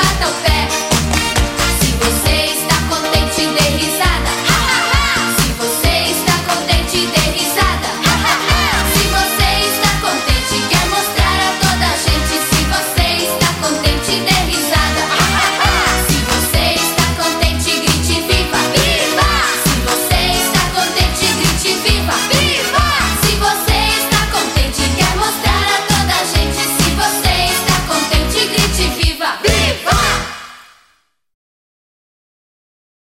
bata o pé.